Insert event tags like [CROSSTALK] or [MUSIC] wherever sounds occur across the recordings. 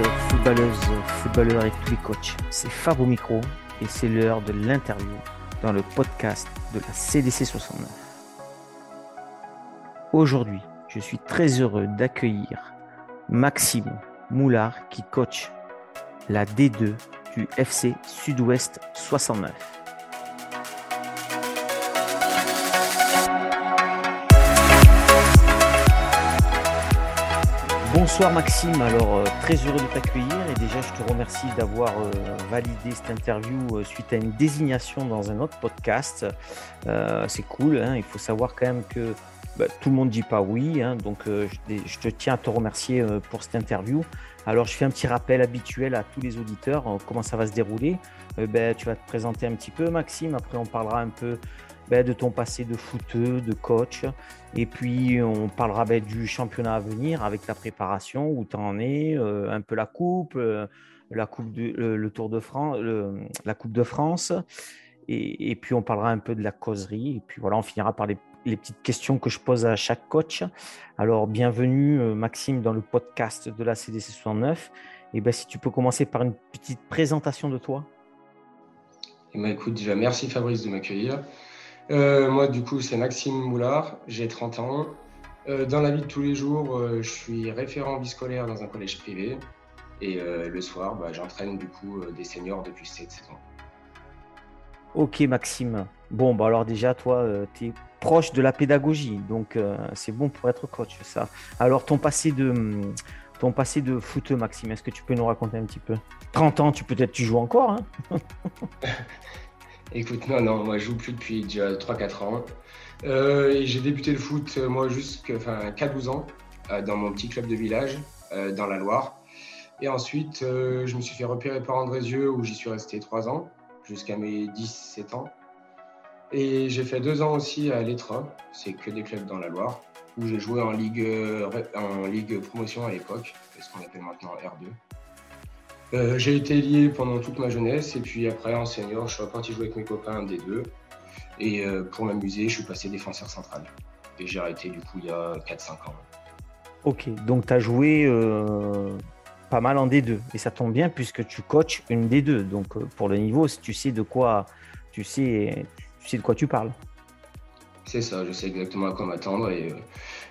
footballeuses, footballeurs et tous les coachs. C'est Fab au micro et c'est l'heure de l'interview dans le podcast de la CDC 69. Aujourd'hui, je suis très heureux d'accueillir Maxime Moulard qui coach la D2 du FC Sud-Ouest 69. Bonsoir Maxime, alors euh, très heureux de t'accueillir et déjà je te remercie d'avoir euh, validé cette interview euh, suite à une désignation dans un autre podcast. c'est cool, hein, il faut savoir quand même que bah, tout le monde dit pas oui, hein, donc je, te tiens à te remercier pour cette interview. Alors je fais un petit rappel habituel à tous les auditeurs, comment ça va se dérouler. Ben, tu vas te présenter un petit peu Maxime, après on parlera un peu ben, de ton passé de footeux, de coach. Et puis, on parlera ben, du championnat à venir avec ta préparation, où tu en es, euh, un peu la coupe, euh, la coupe le, Tour de France, la Coupe de France. Et, puis, on parlera un peu de la causerie. Et puis, voilà, on finira par les, petites questions que je pose à chaque coach. Alors, bienvenue, euh, Maxime, dans le podcast de la CDC 69. Et ben, si tu peux commencer par une petite présentation de toi. Eh ben, écoute, déjà, merci Fabrice de m'accueillir. Euh, moi, du coup, c'est Maxime Moulard, j'ai 30 ans. Euh, dans la vie de tous les jours, euh, je suis référent biscolaire dans un collège privé. Et le soir, bah, j'entraîne du coup des seniors depuis 7 ans. Ok, Maxime. Bon, bah alors déjà, toi, tu es proche de la pédagogie, donc c'est bon pour être coach, ça. Alors, ton passé de, ton passé de foot, Maxime, est-ce que tu peux nous raconter un petit peu? 30 ans, tu peut-être tu joues encore hein? [LAUGHS] Écoute, non, non, moi je joue plus depuis déjà 3-4 ans. Euh, j'ai débuté le foot, euh, moi, jusqu'à enfin, 12 ans, euh, dans mon petit club de village, dans la Loire. Et ensuite, je me suis fait repérer par Andrézieux, où j'y suis resté 3 ans, jusqu'à mes 17 ans. Et j'ai fait 2 ans aussi à l'Etra, c'est que des clubs dans la Loire, où j'ai joué en Ligue, en Ligue Promotion à l'époque, ce qu'on appelle maintenant R2. Euh, j'ai été lié pendant toute ma jeunesse et puis après en senior, je suis reparti jouer avec mes copains des deux. Et euh, pour m'amuser, je suis passé défenseur central. Et j'ai arrêté du coup il y a 4-5 ans. Ok, donc tu as joué euh, pas mal en D2 et ça tombe bien puisque tu coaches une D2. Donc pour le niveau, tu sais de quoi tu sais, tu sais de quoi tu parles. C'est ça, je sais exactement à quoi m'attendre et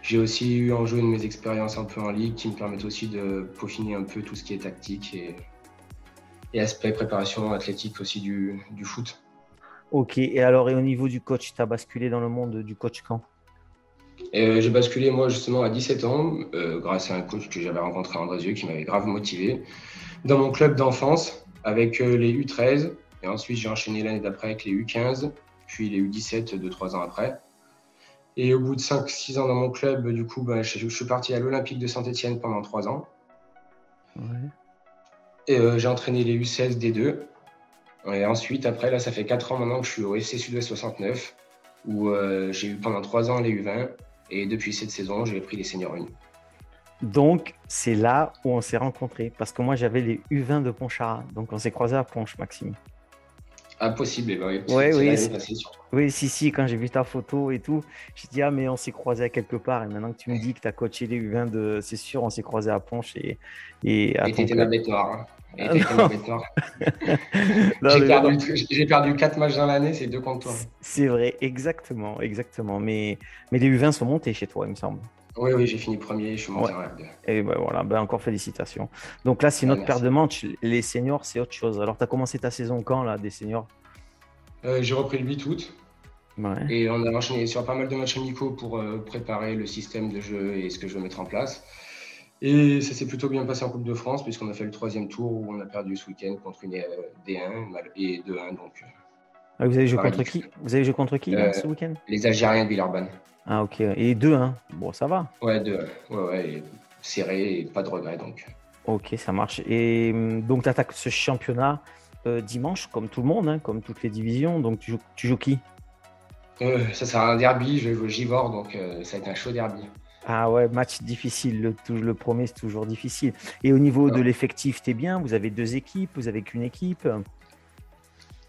j'ai aussi eu en jeu de mes expériences un peu en ligue qui me permettent aussi de peaufiner un peu tout ce qui est tactique et, et aspect préparation athlétique aussi du, du foot. Ok, et alors et au niveau du coach, tu as basculé dans le monde du coach quand? Euh, J'ai basculé moi justement à 17 ans euh, grâce à un coach que j'avais rencontré à Andrézieux qui m'avait grave motivé dans mon club d'enfance avec euh, les U13 et ensuite j'ai enchaîné l'année d'après avec les U15 puis les U17 de trois ans après. Et au bout de 5-6 ans dans mon club, du coup, bah, je, suis parti à l'Olympique de Saint-Etienne pendant 3 ans. Euh, j'ai entraîné les U16 des deux. Et ensuite, après, là, ça fait 4 ans maintenant que je suis au FC Sud-Ouest 69, où euh, j'ai eu pendant 3 ans les U20. Et depuis cette saison, j'ai pris les seniors 1. Donc, c'est là où on s'est rencontrés. Parce que moi, j'avais les U20 de Ponchara. Donc, on s'est croisés à Ponche, Maxime. Impossible, bah oui. Ouais, oui, oui, si, si, quand j'ai vu ta photo et tout, j'ai dit, ah, mais on s'est croisés à quelque part. Et maintenant que tu me dis que tu as coaché les U20 de. C'est sûr, on s'est croisés à Ponche et. Et t'étais la. Hein. j'ai perdu, perdu 4 matchs dans l'année, c'est deux contre toi. C'est vrai, exactement, exactement. Mais, mais les U20 sont montés chez toi, il me semble. Oui, oui, j'ai fini premier, je suis monté en R2. Et ben voilà, ben encore félicitations. Donc là, c'est notre paire de manches. Les seniors, c'est autre chose. Alors, tu as commencé ta saison quand, là, des seniors? Euh, J'ai repris le 8 août. Et on a enchaîné sur pas mal de matchs amicaux pour euh, préparer le système de jeu et ce que je veux mettre en place. Et ça s'est plutôt bien passé en Coupe de France, puisqu'on a fait le troisième tour où on a perdu ce week-end contre une euh, D1 et 2-1. Donc, ah, vous avez joué contre qui? Vous avez joué contre qui ce week-end? Les Algériens de Villeurbanne. Ah, ok. Et 2-1. Bon, ça va. Ouais, 2 Ouais, ouais. serré et pas de regret, donc. Ok, ça marche. Et hum, donc, tu attaques ce championnat euh, dimanche, comme tout le monde, hein, comme toutes les divisions. Donc, tu joues, tu joues qui? Euh, Ça sera un derby. Je vais jouer Givor, donc euh, ça va être un chaud derby. Ah ouais, match difficile. Le, le premier, c'est toujours difficile. Et au niveau de l'effectif, tu es bien? Vous avez deux équipes Vous avez qu'une équipe?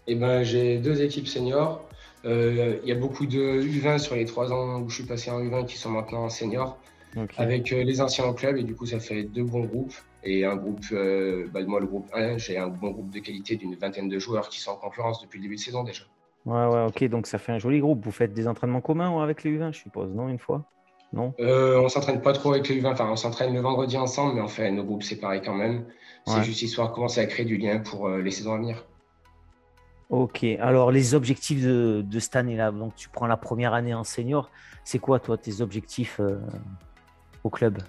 Eh ben, j'ai deux équipes seniors. Euh, il y a beaucoup de U20 sur les trois ans où je suis passé en U20 qui sont maintenant en senior, avec euh, les anciens au club et du coup ça fait deux bons groupes. Et un groupe, euh, bah, moi le groupe 1, j'ai un bon groupe de qualité d'une vingtaine de joueurs qui sont en concurrence depuis le début de saison déjà. Ouais, ouais, ok, donc ça fait un joli groupe. Vous faites des entraînements communs avec les U20, je suppose, non, une fois? Non? Euh, On s'entraîne pas trop avec les U20, enfin on s'entraîne le vendredi ensemble, mais on fait nos groupes séparés quand même. C'est juste histoire de commencer à créer du lien pour les saisons à venir. Ok, alors les objectifs de, de cette année-là, donc tu prends la première année en senior, c'est quoi toi tes objectifs euh, au club?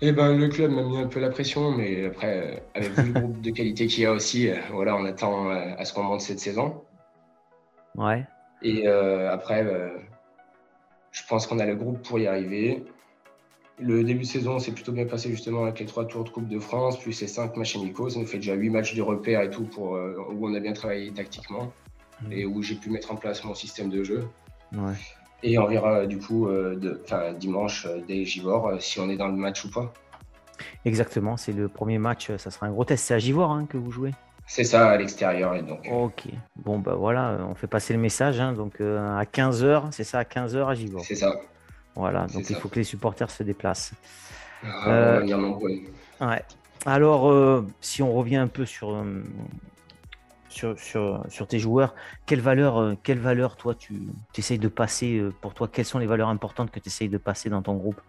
Eh ben, le club m'a mis un peu la pression, mais après, avec le groupe de qualité qu'il y a aussi, euh, voilà, on attend euh, à ce qu'on monte cette saison. Ouais. Et après, je pense qu'on a le groupe pour y arriver. Le début de saison s'est plutôt bien passé justement avec les trois tours de Coupe de France, plus les cinq matchs amicaux. Ça nous fait déjà huit matchs de repère et tout pour, euh, où on a bien travaillé tactiquement mmh. et où j'ai pu mettre en place mon système de jeu. Et on verra du coup euh, de, dimanche euh, des Givor si on est dans le match ou pas. Exactement, c'est le premier match, ça sera un gros test. C'est à Givor hein, que vous jouez? C'est ça, à l'extérieur. Et donc, ok, bon bah voilà, on fait passer le message. Hein, donc à 15h, c'est ça, à 15h à Givor. C'est ça. Voilà, donc il faut que les supporters se déplacent. Ah, euh, ouais. Alors, euh, si on revient un peu sur, euh, sur, sur, sur, tes joueurs, quelle valeur, quelle valeur toi, tu essayes de passer pour toi Quelles sont les valeurs importantes que tu essayes de passer dans ton groupe?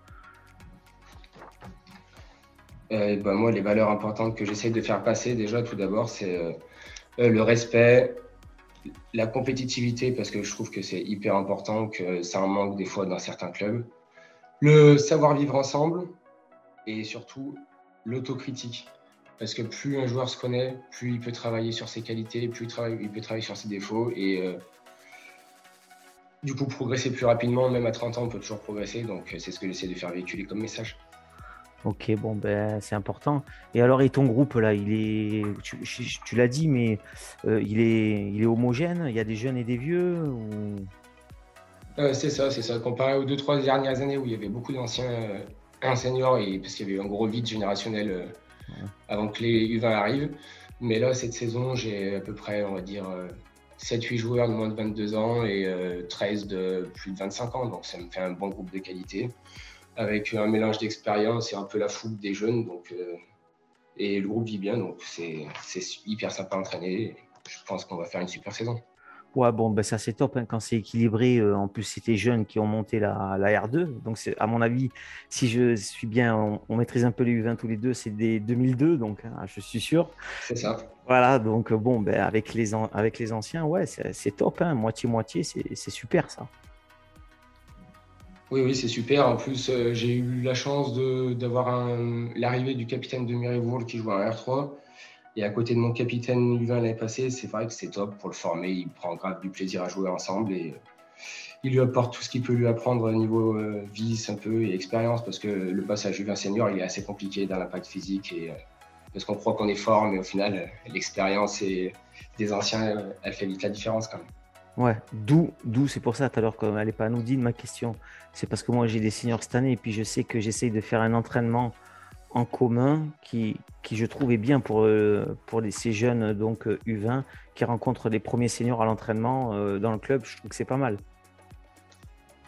Ben, Moi, les valeurs importantes que j'essaye de faire passer, déjà, tout d'abord, c'est le respect, la compétitivité, parce que je trouve que c'est hyper important, que ça en manque des fois dans certains clubs. Le savoir vivre ensemble et surtout l'autocritique. Parce que plus un joueur se connaît, plus il peut travailler sur ses qualités, plus il, peut travailler sur ses défauts et euh, du coup progresser plus rapidement. Même à 30 ans, on peut toujours progresser. Donc c'est ce que j'essaie de faire véhiculer comme message. Ok, bon, ben, c'est important. Et alors, et ton groupe, là, il est, tu, l'as dit, mais euh, il, est, il est homogène? Il y a des jeunes et des vieux euh, C'est ça, c'est ça. Comparé aux deux, trois dernières années où il y avait beaucoup d'anciens euh, seniors, et, parce qu'il y avait eu un gros vide générationnel avant que les U20 arrivent. Mais là, cette saison, j'ai à peu près, on va dire, 7-8 joueurs de moins de 22 ans et 13 de plus de 25 ans. Donc, ça me fait un bon groupe de qualité avec un mélange d'expérience et un peu la fougue des jeunes. Donc, euh, et le groupe vit bien, donc c'est hyper sympa à entraîner. Je pense qu'on va faire une super saison. Ouais, bon, ben ça c'est top hein, quand c'est équilibré. Euh, en plus, c'était jeunes qui ont monté la, la R2. Donc, à mon avis, si je suis bien, on, maîtrise un peu les U20 tous les deux, c'est des 2002, donc hein, je suis sûr. C'est ça. Voilà, donc bon, ben, avec, les avec les anciens, ouais, c'est top. Hein, Moitié-moitié, c'est super ça. Oui, oui, c'est super. En plus, euh, j'ai eu la chance d'avoir l'arrivée du capitaine de Mirivourl qui joue à R3. Et à côté de mon capitaine U20 l'année passée, c'est vrai que c'est top pour le former. Il prend grave du plaisir à jouer ensemble et euh, il lui apporte tout ce qu'il peut lui apprendre au niveau euh, vis un peu et expérience parce que le passage U20 senior, il est assez compliqué dans l'impact physique et parce qu'on croit qu'on est fort, mais au final, l'expérience des anciens, elle fait vite la différence quand même. Ouais, d'où, d'où c'est pour ça tout à l'heure qu'elle n'est pas anodine ma question. C'est parce que moi j'ai des seniors cette année et puis je sais que j'essaye de faire un entraînement en commun qui, qui je trouve est bien pour, euh, pour ces jeunes donc U20 euh, qui rencontrent les premiers seniors à l'entraînement euh, dans le club. Je trouve que c'est pas mal.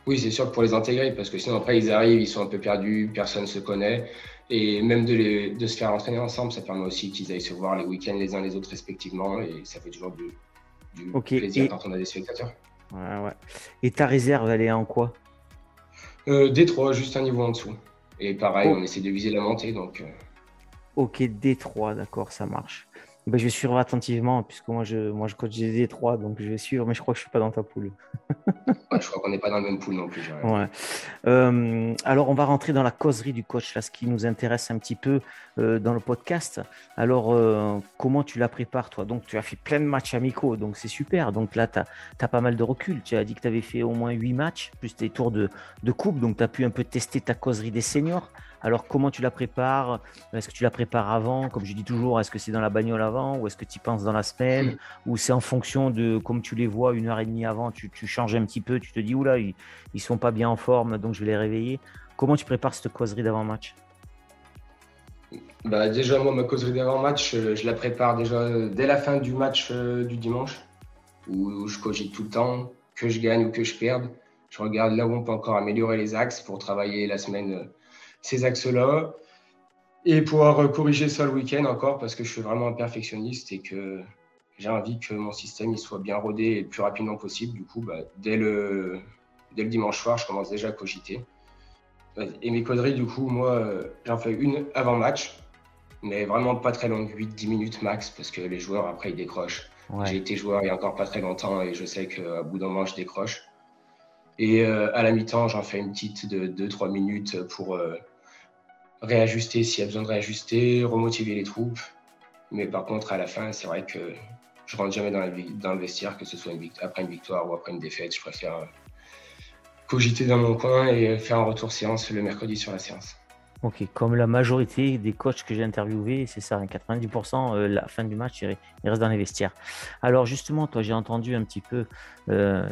Oui, c'est sûr que pour les intégrer parce que sinon après ils arrivent, ils sont un peu perdus, personne ne se connaît. Et même de, les, de se faire entraîner ensemble, ça permet aussi qu'ils aillent se voir les week-ends les uns les autres respectivement et ça fait toujours du, du plaisir quand on a des spectateurs. Ouais, ouais. Et ta réserve, elle est en quoi? Euh, D3, juste un niveau en dessous. Et pareil, oh. on essaie de viser la montée. Donc, euh. Ok, D3, d'accord, ça marche. Ben, je vais suivre attentivement, puisque moi je, moi, je coach des D3, donc je vais suivre, mais je crois que je ne suis pas dans ta poule. [LAUGHS] je crois qu'on n'est pas dans le même poule non plus. Ouais. Euh, alors, on va rentrer dans la causerie du coach, là, ce qui nous intéresse un petit peu euh, dans le podcast. Alors, euh, comment tu la prépares, toi? Donc, tu as fait plein de matchs amicaux, donc c'est super. Donc là, tu as, pas mal de recul. Tu as dit que tu avais fait au moins 8 matchs, plus tes tours de, de coupe, donc tu as pu un peu tester ta causerie des seniors. Alors, comment tu la prépares? Est-ce que tu la prépares avant? Comme je dis toujours, est-ce que c'est dans la bagnole avant? Ou est-ce que tu y penses dans la semaine? Ou c'est en fonction de, comme tu les vois une heure et demie avant, tu, changes un petit peu, tu te dis, oula, ils, ne sont pas bien en forme, donc je vais les réveiller. Comment tu prépares cette causerie d'avant-match bah déjà, moi, ma causerie d'avant-match, euh, je la prépare déjà dès la fin du match euh, du dimanche, où je cogite tout le temps, que je gagne ou que je perde. Je regarde là où on peut encore améliorer les axes pour travailler la semaine euh, ces axes-là. et pouvoir corriger ça le week-end encore parce que je suis vraiment un perfectionniste et que j'ai envie que mon système il soit bien rodé le plus rapidement possible. Du coup, bah, dès, le, dès le dimanche soir, je commence déjà à cogiter. Et mes causeries, du coup, moi, j'en fais une avant match, mais vraiment pas très longue, 8-10 minutes max, parce que les joueurs, après, ils décrochent. J'ai été joueur il y a encore pas très longtemps et je sais qu'à bout d'un moment, je décroche. Et euh, à la mi-temps, j'en fais une petite de 2-3 minutes pour euh, réajuster s'il y a besoin de réajuster, remotiver les troupes. Mais par contre, à la fin, c'est vrai que je rentre jamais dans, la, dans, le vestiaire, que ce soit après une victoire ou après une défaite. Je préfère euh, cogiter dans mon coin et faire un retour séance le mercredi sur la séance. Ok, comme la majorité des coachs que j'ai interviewés, c'est ça, 90%, hein, euh, la fin du match, ils restent dans les vestiaires. Alors justement, toi, j'ai entendu un petit peu, euh,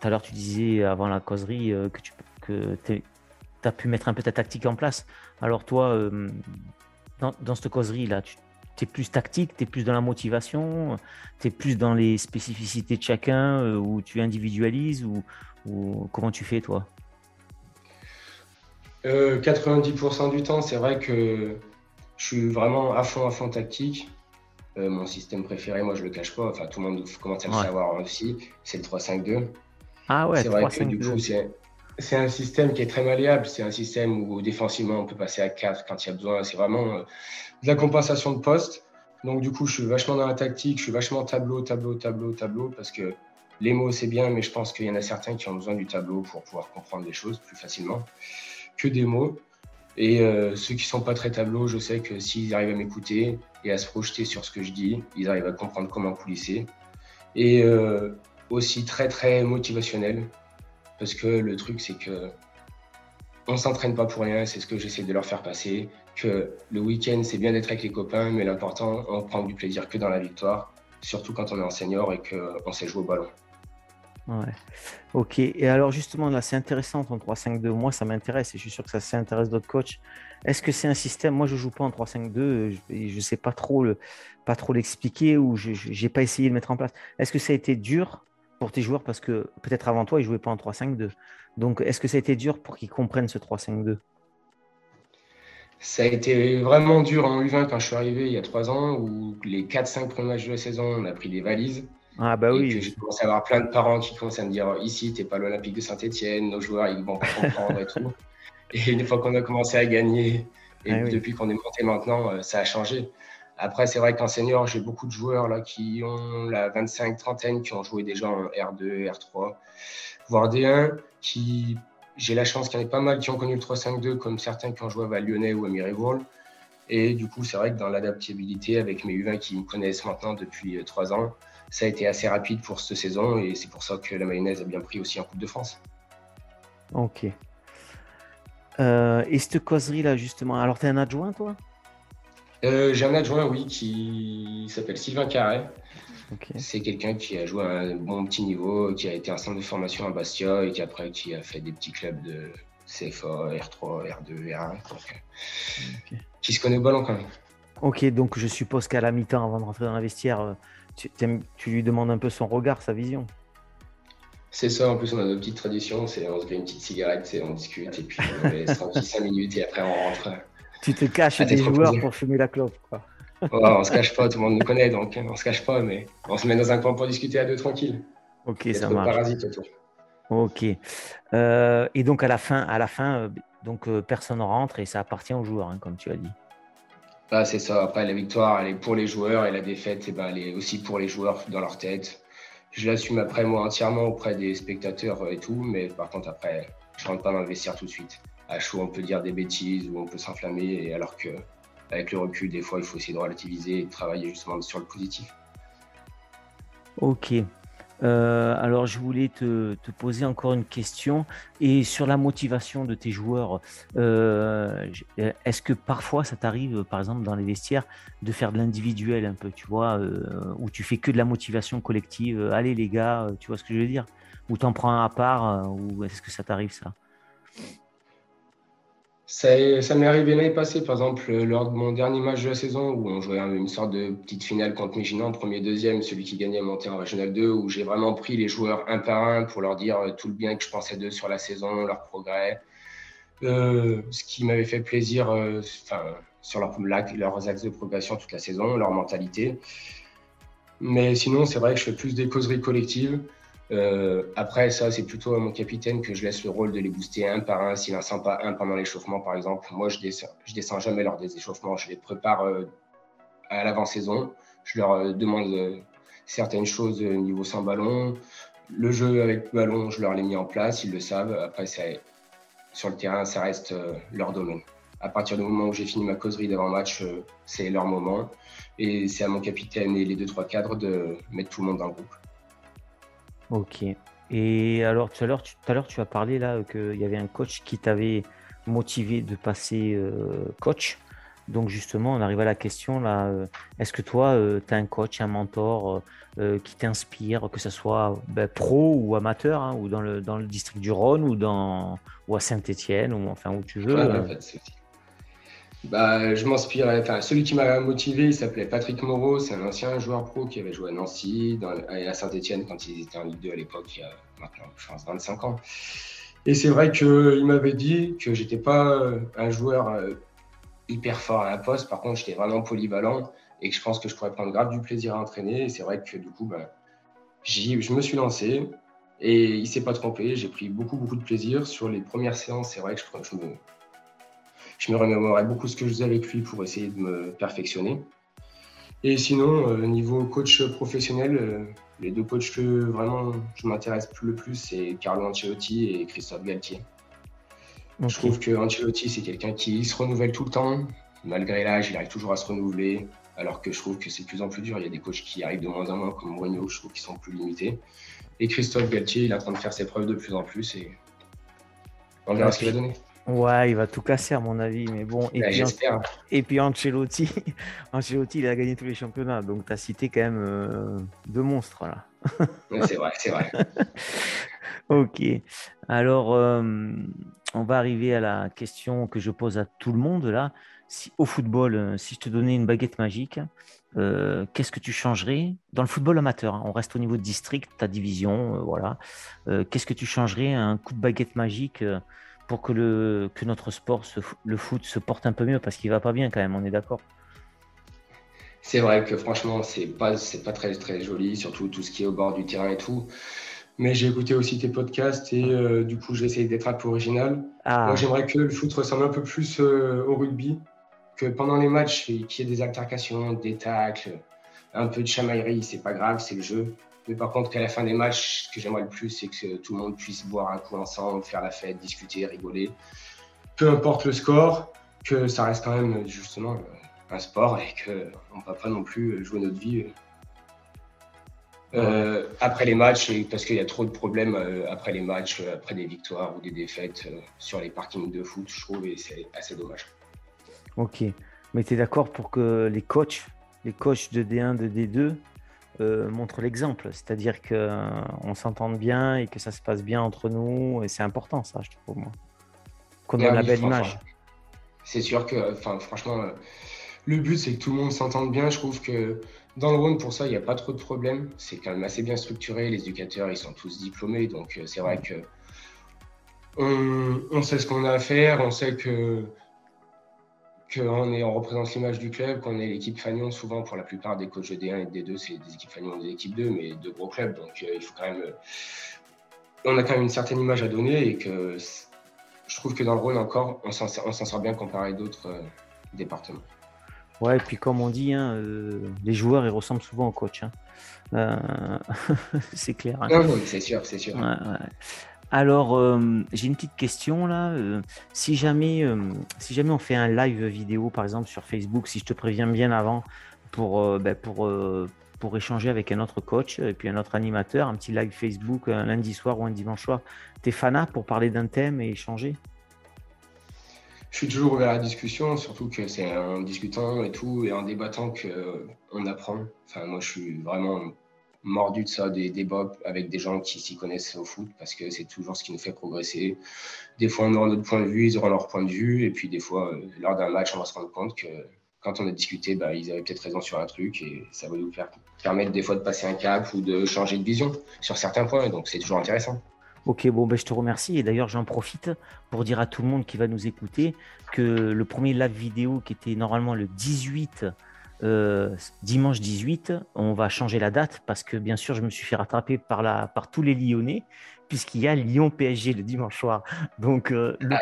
tout à l'heure, tu disais avant la causerie euh, que tu que as pu mettre un peu ta tactique en place. Alors toi, dans, cette causerie-là, tu es plus tactique, tu es plus dans la motivation, tu es plus dans les spécificités de chacun, ou tu individualises, ou comment tu fais toi? 90% euh, du temps, c'est vrai que je suis vraiment à fond, à fond tactique. Euh, mon système préféré, moi je le cache pas, enfin tout le monde commence à le savoir aussi, c'est le 3-5-2. Ah ouais, c'est vrai que du coup, c'est un système qui est très malléable. C'est un système où défensivement on peut passer à 4 quand il y a besoin. C'est vraiment euh, de la compensation de poste. Donc du coup, je suis vachement dans la tactique, je suis vachement tableau, tableau, tableau, tableau, parce que les mots c'est bien, mais je pense qu'il y en a certains qui ont besoin du tableau pour pouvoir comprendre les choses plus facilement que des mots. Et euh, ceux qui sont pas très tableaux, je sais que s'ils arrivent à m'écouter et à se projeter sur ce que je dis, ils arrivent à comprendre comment coulisser. Et euh, aussi très très motivationnel, parce que le truc c'est que on s'entraîne pas pour rien, c'est ce que j'essaie de leur faire passer, que le week-end c'est bien d'être avec les copains, mais l'important, on prend du plaisir que dans la victoire, surtout quand on est en senior et qu'on sait jouer au ballon. Ouais. Ok. Et alors justement, là, c'est intéressant ton 3-5-2. Moi, ça m'intéresse et je suis sûr que ça, s'intéresse d'autres coachs. Est-ce que c'est un système Moi, je joue pas en 3-5-2. Je ne sais pas trop le, pas trop l'expliquer ou je n'ai pas essayé de le mettre en place. Est-ce que ça a été dur pour tes joueurs parce que peut-être avant toi, ils jouaient pas en 3-5-2. Donc, est-ce que ça a été dur pour qu'ils comprennent ce 3-5-2 ça a été vraiment dur en U20 quand je suis arrivé il y a trois ans, où les 4-5 premiers matchs de la saison, on a pris des valises. Ah bah oui. J'ai commencé à avoir plein de parents qui commencent à me dire ici, t'es pas l'Olympique de Saint-Etienne, nos joueurs ils vont pas comprendre et tout. Et une fois qu'on a commencé à gagner, et ah depuis qu'on est monté maintenant, euh, ça a changé. Après, c'est vrai qu'en senior, j'ai beaucoup de joueurs là qui ont la 25 trentaine, qui ont joué déjà en R2, R3, voire D1, qui j'ai la chance qu'il y en ait pas mal qui ont connu le 3-5-2, comme certains qui ont joué à Val-Lyonnais ou à Mirevoul. Et du coup, c'est vrai que dans l'adaptabilité avec mes U20 qui me connaissent maintenant depuis euh, trois ans, ça a été assez rapide pour cette saison et c'est pour ça que la mayonnaise a bien pris aussi en Coupe de France. Ok. Euh, et cette causerie-là, justement, alors tu es un adjoint, toi? Euh, J'ai un adjoint, oui, qui s'appelle Sylvain Carré. C'est quelqu'un qui a joué à un bon petit niveau, qui a été un centre de formation à Bastia et qui après qui a fait des petits clubs de CFA, R3, R2, R1. Qui se connaît au ballon quand même. Ok, donc je suppose qu'à la mi-temps, avant de rentrer dans la vestiaire, euh, tu, lui demandes un peu son regard, sa vision. C'est ça, en plus on a notre petite tradition, c'est on se fait une petite cigarette, et on discute et puis on laisse [LAUGHS] 5 minutes et après on rentre. Tu te caches des joueurs pour fumer la clope, quoi. on se cache pas, tout le monde nous connaît, donc on se cache pas, mais on se met dans un coin pour discuter à deux tranquille. Ok, ça marche. Parasite autour. Ok. Euh, et donc à la fin, à la fin, euh, donc euh, personne rentre et ça appartient aux joueurs, hein, comme tu as dit. Bah, c'est ça. Après, la victoire, elle est pour les joueurs et la défaite, eh ben, elle est aussi pour les joueurs dans leur tête. Je l'assume après moi entièrement auprès des spectateurs et tout, mais par contre, après, je rentre pas dans le vestiaire tout de suite. À chaud, on peut dire des bêtises ou on peut s'enflammer, et alors que avec le recul, des fois, il faut essayer de relativiser et de travailler justement sur le positif. Ok. Euh, alors, je voulais te, poser encore une question. Et sur la motivation de tes joueurs, euh, est-ce que parfois ça t'arrive, par exemple, dans les vestiaires, de faire de l'individuel un peu, tu vois, euh, où tu fais que de la motivation collective Allez, les gars, tu vois ce que je veux dire Ou t'en prends un à part Ou est-ce que ça t'arrive, ça? Ça, m'est arrivé l'année passée, par exemple, lors de mon dernier match de la saison, où on jouait une sorte de petite finale contre Michigan, premier, deuxième, celui qui gagnait montait en Régional 2, où j'ai vraiment pris les joueurs un par un pour leur dire tout le bien que je pensais d'eux sur la saison, leur progrès. Euh, ce qui m'avait fait plaisir, euh, sur leur, leurs axes de progression toute la saison, leur mentalité. Mais sinon, c'est vrai que je fais plus des causeries collectives. Euh, après, ça, c'est plutôt à mon capitaine que je laisse le rôle de les booster un par un. S'il en sent pas un pendant l'échauffement, par exemple, moi, je descends, descends jamais lors des échauffements. Je les prépare euh, à l'avant-saison. Je leur euh, demande certaines choses au niveau sans ballon. Le jeu avec ballon, je leur l'ai mis en place. Ils le savent. Après, sur le terrain, ça reste leur domaine. À partir du moment où j'ai fini ma causerie d'avant-match, c'est leur moment. Et c'est à mon capitaine et les deux, trois cadres de mettre tout le monde dans le groupe. Ok. Et alors, tout à l'heure, tu, tout à l'heure, tu as parlé là qu'il y avait un coach qui t'avait motivé de passer euh, coach. Donc justement, on arrive à la question là. Euh, est-ce que toi, euh, tu as un coach, un mentor qui t'inspire, que ce soit ben, pro ou amateur, hein, ou dans le, dans le district du Rhône, ou, dans, ou à Saint-Étienne, ou enfin où tu veux bah, je m'inspirais. Enfin, celui qui m'a motivé, il s'appelait Patrick Moreau. C'est un ancien joueur pro qui avait joué à Nancy et à Saint-Etienne quand ils étaient en Ligue 2 à l'époque, il y a maintenant, je pense, 25 ans. Et c'est vrai qu'il m'avait dit que j'étais pas euh, un joueur euh, hyper fort à la poste. Par contre, j'étais vraiment polyvalent et que je pense que je pourrais prendre grave du plaisir à entraîner. Et c'est vrai que du coup, bah, je me suis lancé et il s'est pas trompé. J'ai pris beaucoup, beaucoup de plaisir. Sur les premières séances, c'est vrai que je, je me je me remémorerai beaucoup ce que je faisais avec lui pour essayer de me perfectionner. Et sinon, euh, niveau coach professionnel, euh, les deux coachs que vraiment je m'intéresse le plus, c'est Carlo Ancelotti et Christophe Galtier. Je trouve que Ancelotti, c'est quelqu'un qui se renouvelle tout le temps. Malgré l'âge, il arrive toujours à se renouveler. Alors que je trouve que c'est de plus en plus dur. Il y a des coachs qui arrivent de moins en moins, comme Mourinho, je trouve qu'ils sont plus limités. Et Christophe Galtier, il est en train de faire ses preuves de plus en plus. Et on verra ce qu'il va donner. Ouais, il va tout casser à mon avis, mais bon. Et, puis, et puis Ancelotti, [LAUGHS] Ancelotti, il a gagné tous les championnats, donc tu as cité quand même euh, deux monstres là. c'est vrai, c'est vrai. [LAUGHS] ok. Alors, euh, on va arriver à la question que je pose à tout le monde là. Si, au football, euh, si je te donnais une baguette magique, qu'est-ce que tu changerais? Dans le football amateur hein, On reste au niveau de district, ta division, voilà. qu'est-ce que tu changerais Un coup de baguette magique pour que, le, que notre sport, le foot, se porte un peu mieux parce qu'il va pas bien quand même, on est d'accord C'est vrai que franchement, c'est pas, c'est pas très, très joli, surtout tout ce qui est au bord du terrain et tout. Mais j'ai écouté aussi tes podcasts et euh, du coup, j'ai essayé d'être un peu original. Ah. Moi, j'aimerais que le foot ressemble un peu plus euh, au rugby, que pendant les matchs, qu'il y ait des altercations, des tacles, un peu de chamaillerie, c'est pas grave, c'est le jeu. Mais par contre, qu'à la fin des matchs, ce que j'aimerais le plus, c'est que tout le monde puisse boire un coup ensemble, faire la fête, discuter, rigoler. Peu importe le score, que ça reste quand même justement un sport et qu'on ne va pas non plus jouer notre vie euh, après les matchs, parce qu'il y a trop de problèmes euh, après les matchs, euh, après des victoires ou des défaites sur les parkings de foot, je trouve, et c'est assez dommage. Ok, mais tu es d'accord pour que les coachs, les coachs de D1, de D2, euh, montre l'exemple, c'est-à-dire qu'on euh, s'entende bien et que ça se passe bien entre nous, et c'est important ça, je trouve, moi. Qu'on donne la belle image. C'est sûr que, enfin, franchement, euh, le but c'est que tout le monde s'entende bien. Je trouve que dans le Rhône, pour ça, il n'y a pas trop de problèmes. C'est quand même assez bien structuré. Les éducateurs, ils sont tous diplômés, donc c'est vrai que on, sait ce qu'on a à faire, on sait que qu'on est, on représente l'image du club, qu'on est l'équipe Fagnon. Souvent, pour la plupart des coachs de D1 et de D2, c'est des équipes Fagnon des équipes 2, mais de gros clubs. Donc, euh, il faut quand même. Euh, on a quand même une certaine image à donner et que je trouve que dans le rôle encore, on s'en sort bien comparé à d'autres euh, départements. Ouais, et puis comme on dit, hein, les joueurs, ils ressemblent souvent au coach. Hein. [LAUGHS] c'est clair. Hein. Non, non, c'est sûr, c'est sûr. Alors, euh, j'ai une petite question là. Euh, si, jamais, euh, si jamais on fait un live vidéo, par exemple sur Facebook, si je te préviens bien avant pour, ben, pour, pour échanger avec un autre coach et puis un autre animateur, un petit live Facebook un lundi soir ou un dimanche soir, t'es fanat pour parler d'un thème et échanger? Je suis toujours ouvert à la discussion, surtout que c'est en discutant et tout et en débattant qu'on apprend. Enfin, moi, je suis vraiment mordu de ça, des débats avec des gens qui s'y connaissent au foot, parce que c'est toujours ce qui nous fait progresser. Des fois, on aura notre point de vue, ils auront leur point de vue, et puis des fois, euh, lors d'un match, on va se rendre compte que quand on a discuté, bah, ils avaient peut-être raison sur un truc, et ça va nous permettre des fois de passer un cap ou de changer de vision sur certains points, donc c'est toujours intéressant. Ok, bon, ben, je te remercie. Et d'ailleurs, j'en profite pour dire à tout le monde qui va nous écouter que le premier live vidéo qui était normalement le 18, euh, dimanche 18, on va changer la date parce que bien sûr, je me suis fait rattraper par, la, par tous les Lyonnais puisqu'il y a Lyon PSG le dimanche soir. Donc, euh, le,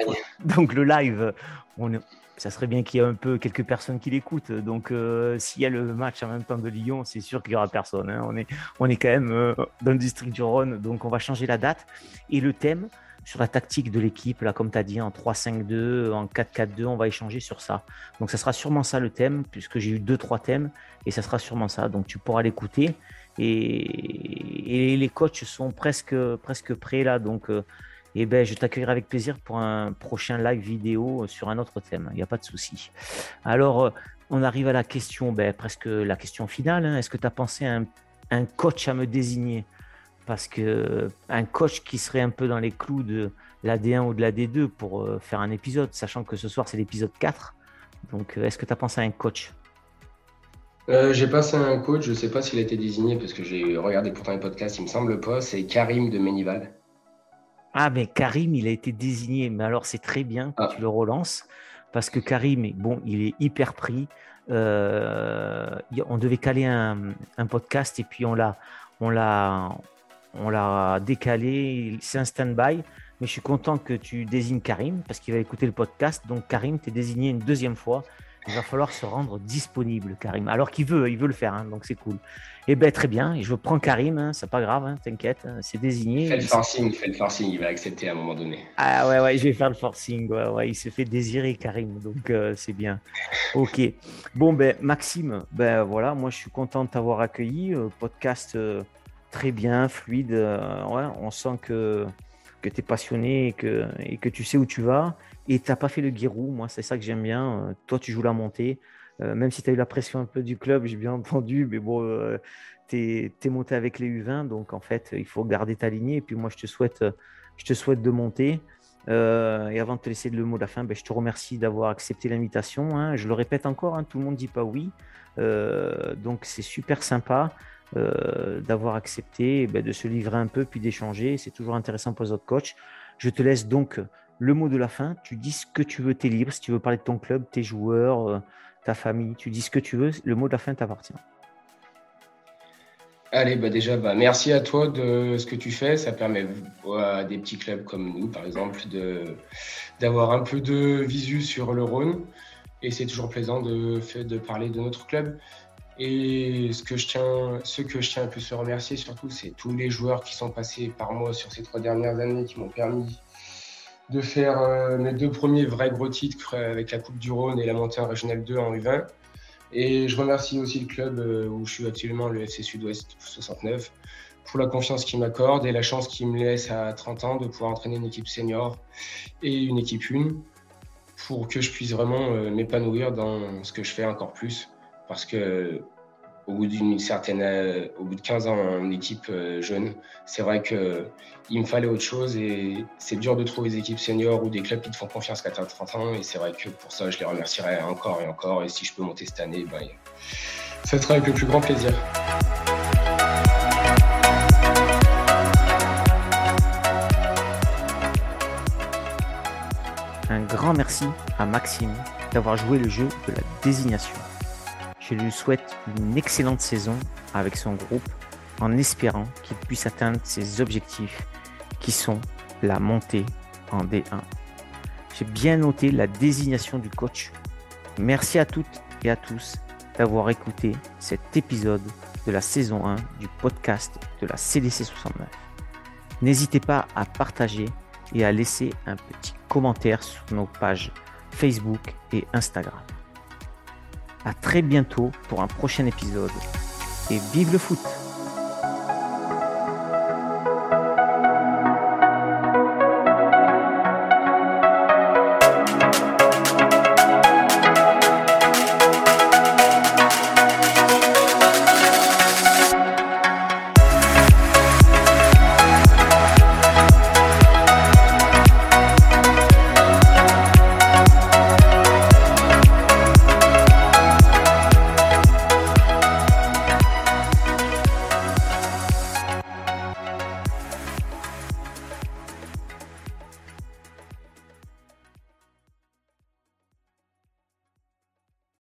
[LAUGHS] donc le live, on, ça serait bien qu'il y ait un peu quelques personnes qui l'écoutent. Donc, euh, s'il y a le match en même temps de Lyon, c'est sûr qu'il n'y aura personne. Hein. On, est, on est quand même dans le district du Rhône, donc on va changer la date. Et le thème, sur la tactique de l'équipe, là, comme tu as dit, en 3-5-2, en 4-4-2, on va échanger sur ça. Donc, ça sera sûrement ça le thème, puisque j'ai eu deux, trois thèmes, et ça sera sûrement ça. Donc, tu pourras l'écouter. Et, les coachs sont presque, presque prêts là. Donc, euh, eh ben, je t'accueillerai avec plaisir pour un prochain live vidéo sur un autre thème. Il n'y a pas de souci. Alors, euh, on arrive à la question, ben, presque la question finale. Hein. Est-ce que tu as pensé à un, coach à me désigner? Parce que un coach qui serait un peu dans les clous de la D1 ou de la D2 pour euh, faire un épisode, sachant que ce soir c'est l'épisode 4. Donc, euh, est-ce que tu as pensé à un coach? J'ai pensé à un coach, je ne sais pas s'il a été désigné parce que j'ai regardé pourtant les podcasts, il me semble pas, c'est Karim de Ménival. Ah, mais Karim, il a été désigné. Mais alors, c'est très bien que ah. tu le relances parce que Karim, bon, il est hyper pris. Euh, on devait caler un, podcast et puis on l'a, on l'a, on l'a décalé. C'est un stand-by. Mais je suis content que tu désignes Karim parce qu'il va écouter le podcast. Donc, Karim, tu es désigné une deuxième fois il va falloir se rendre disponible, Karim. Alors qu'il veut, il veut le faire, hein, donc c'est cool. Eh bien, très bien, je prends Karim, hein, c'est pas grave, hein, t'inquiète, hein, c'est désigné. Fais le forcing, fais le forcing, il va accepter à un moment donné. Ah ouais, ouais, je vais faire le forcing, ouais, ouais, il se fait désirer, Karim, donc euh, c'est bien. Ok. Bon, ben, Maxime, ben voilà, moi je suis content de t'avoir accueilli. Euh, podcast euh, très bien, fluide, ouais, on sent que, que tu es passionné et que, tu sais où tu vas. Et tu n'as pas fait le guirou, moi, c'est ça que j'aime bien. Euh, toi, tu joues la montée. Euh, même si tu as eu la pression un peu du club, j'ai bien [LAUGHS] entendu, mais bon, euh, tu es, monté avec les U20, donc en fait, il faut garder ta lignée. Et puis moi, je te souhaite, je te souhaite de monter. et avant de te laisser le mot de la fin, ben, je te remercie d'avoir accepté l'invitation. Hein. Je le répète encore, hein, tout le monde ne dit pas oui. donc c'est super sympa d'avoir accepté, ben, de se livrer un peu, puis d'échanger. C'est toujours intéressant pour les autres coachs. Je te laisse donc le mot de la fin, tu dis ce que tu veux, tu es libre. Si tu veux parler de ton club, tes joueurs, euh, ta famille, tu dis ce que tu veux. Le mot de la fin t'appartient. Allez, bah déjà, bah merci à toi de ce que tu fais. Ça permet à des petits clubs comme nous, par exemple, d'avoir un peu de visu sur le Rhône. Et c'est toujours plaisant de, de parler de notre club. Et ce que je tiens, ce que je tiens à plus remercier surtout, c'est tous les joueurs qui sont passés par moi sur ces trois dernières années qui m'ont permis de faire euh, mes deux premiers vrais gros titres avec la Coupe du Rhône et la montée en Régional 2 en U20. Et je remercie aussi le club euh, où je suis actuellement, le FC Sud-Ouest 69, pour la confiance qu'il m'accorde et la chance qu'il me laisse à 30 ans de pouvoir entraîner une équipe senior et une équipe une pour que je puisse vraiment euh, m'épanouir dans ce que je fais encore plus. Parce que au bout d'une certaine, euh, au bout de 15 ans en équipe euh, jeune, c'est vrai que il me fallait autre chose et c'est dur de trouver des équipes seniors ou des clubs qui te font confiance qu'à 30 ans et c'est vrai que pour ça je les remercierai encore et encore et si je peux monter cette année, ben, ça sera avec le plus grand plaisir. Un grand merci à Maxime d'avoir joué le jeu de la désignation. Je lui souhaite une excellente saison avec son groupe en espérant qu'il puisse atteindre ses objectifs qui sont la montée en D1. J'ai bien noté la désignation du coach. Merci à toutes et à tous d'avoir écouté cet épisode de la saison 1 du podcast de la CDC 69. N'hésitez pas à partager et à laisser un petit commentaire sur nos pages Facebook et Instagram. À très bientôt pour un prochain épisode. Et vive le foot